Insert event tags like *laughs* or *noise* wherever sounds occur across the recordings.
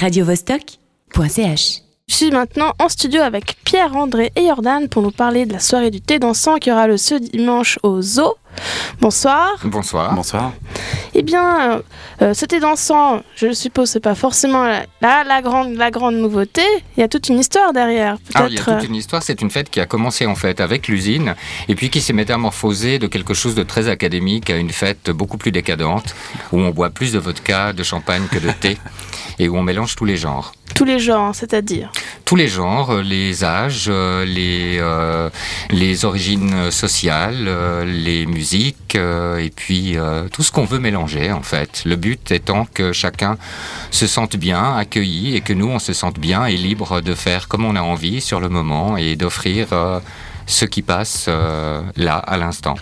radiovostok.ch. Je suis maintenant en studio avec Pierre-André et Jordan pour nous parler de la soirée du thé dansant qui aura lieu ce dimanche au Zoo. Bonsoir. Bonsoir. Bonsoir. Eh bien, euh, euh, ce thé dansant, je suppose, c'est pas forcément la, la, la grande, la grande nouveauté. Il y a toute une histoire derrière. Alors, il y a toute une histoire. C'est une fête qui a commencé en fait avec l'usine et puis qui s'est métamorphosée de quelque chose de très académique à une fête beaucoup plus décadente où on boit plus de vodka, de champagne que de thé *laughs* et où on mélange tous les genres. Tous les genres, c'est-à-dire. Tous les genres, euh, les âges, euh, les, euh, les origines sociales, les musiques, et puis tout ce qu'on veut mélanger en fait. Le but étant que chacun se sente bien, accueilli, et que nous on se sente bien et libre de faire comme on a envie sur le moment et d'offrir ce qui passe euh, là à l'instant.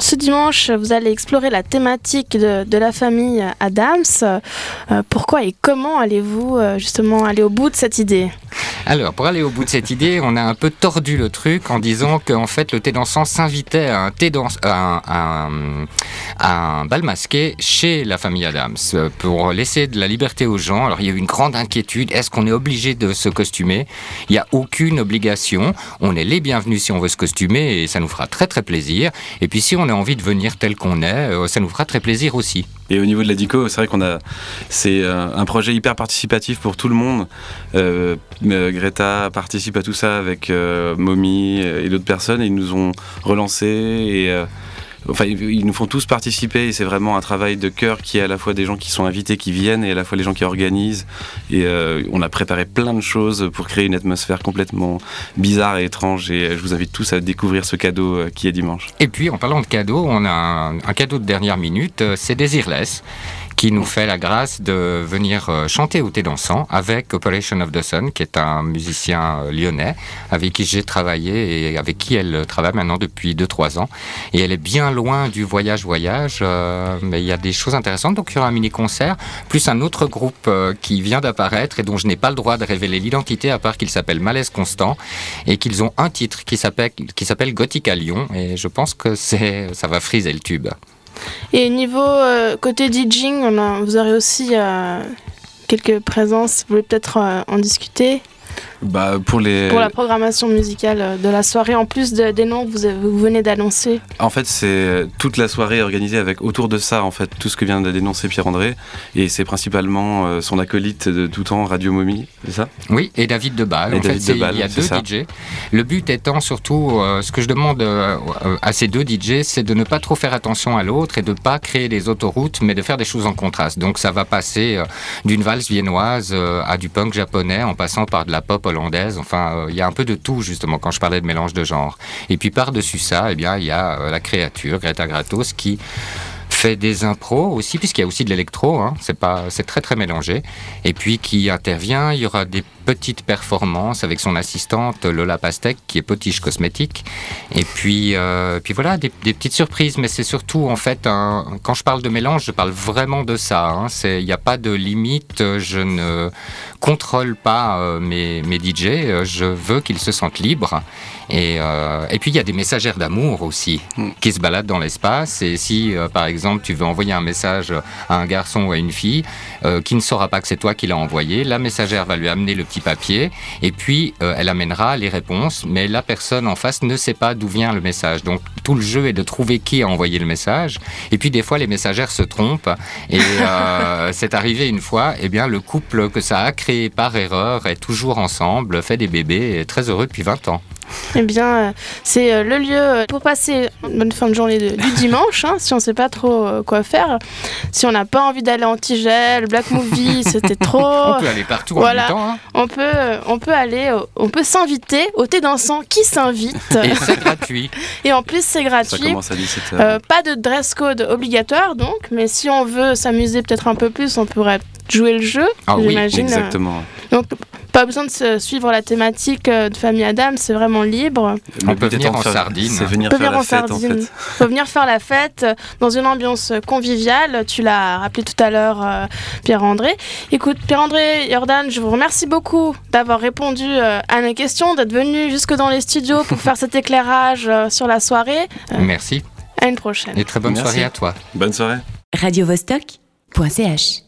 Ce dimanche, vous allez explorer la thématique de, de la famille Adams. Euh, pourquoi et comment allez-vous euh, justement aller au bout de cette idée? Alors, pour aller au bout de cette idée, on a un peu tordu le truc en disant qu'en fait, le thé dansant s'invitait à un thé dans, à un, bal masqué chez la famille Adams euh, pour laisser de la liberté aux gens. Alors, il y a eu une grande inquiétude. Est-ce qu'on est obligé de se costumer? Il n'y a aucune obligation. On est les bienvenus si on veut se costumer et ça nous fera très très plaisir. Et puis, si on a envie de venir tel qu'on est, euh, ça nous fera très plaisir aussi. Et au niveau de la DICO, c'est vrai qu'on a, c'est euh, un projet hyper participatif pour tout le monde. Euh, euh, Greta participe à tout ça avec euh, Momi et d'autres personnes. Et ils nous ont relancé et enfin ils nous font tous participer. Et c'est vraiment un travail de cœur qui est à la fois des gens qui sont invités, qui viennent, et à la fois les gens qui organisent. Et euh, on a préparé plein de choses pour créer une atmosphère complètement bizarre et étrange. Et je vous invite tous à découvrir ce cadeau euh, qui est dimanche. Et puis, en parlant de cadeaux, on a un, un cadeau de dernière minute, euh, c'est Desireless, qui nous fait la grâce de venir euh, chanter au thé dansant avec Operation of the Sun, qui est un musicien euh, lyonnais avec qui j'ai travaillé et avec qui elle travaille maintenant depuis 2-3 ans. Et elle est bien loin du voyage-voyage, euh, mais il y a des choses intéressantes. Donc, il y aura un mini-concert, plus un autre groupe euh, qui vient d'apparaître et dont je n'ai pas le droit de révéler l'identité, à part qu'il s'appelle Malaise Constant, et qu'ils ont un titre qui s'appelle Gothic à Lyon, et je pense que ça va friser le tube. Et niveau euh, côté DJing, a- vous aurez aussi euh, quelques présences. Vous voulez peut-être euh, en discuter Bah, pour les... pour la programmation musicale euh, de la soirée, en plus de- des noms que vous, venez d'annoncer. En fait, c'est toute la soirée organisée avec autour de ça, en fait, tout ce que vient de dénoncer Pierre-André. Et c'est principalement euh, son acolyte de tout temps, Radio Momie, c'est ça? Oui, et David Debal. Et en David fait, il y a deux ça. DJ. Le but étant surtout, euh, ce que je demande euh, euh, à ces deux DJ, c'est de ne pas trop faire attention à l'autre et de pas créer des autoroutes, mais de faire des choses en contraste. Donc ça va passer euh, d'une valse viennoise euh, à du punk japonais, en passant par de la pop hollandaise. Enfin, euh, il y a un peu de tout justement quand je parlais de mélange de genres. Et puis par-dessus ça, eh bien, il y a euh, la créature Greta Gratos qui fait des impros aussi, puisqu'il y a aussi de l'électro, hein, c'est pas, c'est très très mélangé, et puis qui intervient. Il y aura des petites performances avec son assistante Lola Pastek, qui est potiche cosmétique, et puis, euh, puis voilà, des, des petites surprises, mais c'est surtout en fait, un, quand je parle de mélange, je parle vraiment de ça. hein. Il n'y a pas de limite, je ne contrôle pas euh, mes, mes DJ, euh, je veux qu'ils se sentent libres. Et, euh, et puis il y a des messagères d'amour aussi Mm. qui se baladent dans l'espace. Et si, par exemple, tu veux envoyer un message à un garçon ou à une fille euh, qui ne saura pas que c'est toi qui l'as envoyé, la messagère va lui amener le petit papier et puis euh, elle amènera les réponses. Mais la personne en face ne sait pas d'où vient le message. Donc tout le jeu est de trouver qui a envoyé le message. Et puis des fois, les messagères se trompent. Et euh, *laughs* c'est arrivé une fois, eh bien, le couple que ça a créé par erreur est toujours ensemble, fait des bébés et est très heureux depuis 20 ans. Eh bien, euh, c'est euh, le lieu euh, pour passer une bonne fin de journée de- du dimanche, hein, si on ne sait pas trop quoi faire. Si on n'a pas envie d'aller en Tigel, Black Movie, *laughs* c'était trop. On peut aller partout. Voilà. en même temps. hein. On peut, on peut aller, on peut s'inviter au thé dansant qui s'invite. Et c'est gratuit. *laughs* Et en plus, c'est Ça gratuit. commence à 17h. Euh, pas de dress code obligatoire donc, mais si on veut s'amuser peut-être un peu plus, on pourrait jouer le jeu, Ah oui. Exactement. Donc pas besoin de se suivre la thématique euh, de famille Adam, c'est vraiment libre. On peut venir en faire- sardine. C'est venir On peut faire venir la fête, en sardine. fait. Faut venir faire la fête dans une ambiance conviviale. Tu l'as rappelé tout à l'heure, euh, Pierre-André. Écoute, Pierre-André, Jordan, je vous remercie beaucoup d'avoir répondu euh, à mes questions, d'être venu jusque dans les studios pour faire cet éclairage sur la soirée. Merci À une prochaine. et très bonne Merci. soirée à toi. Bonne soirée. radiovostok.ch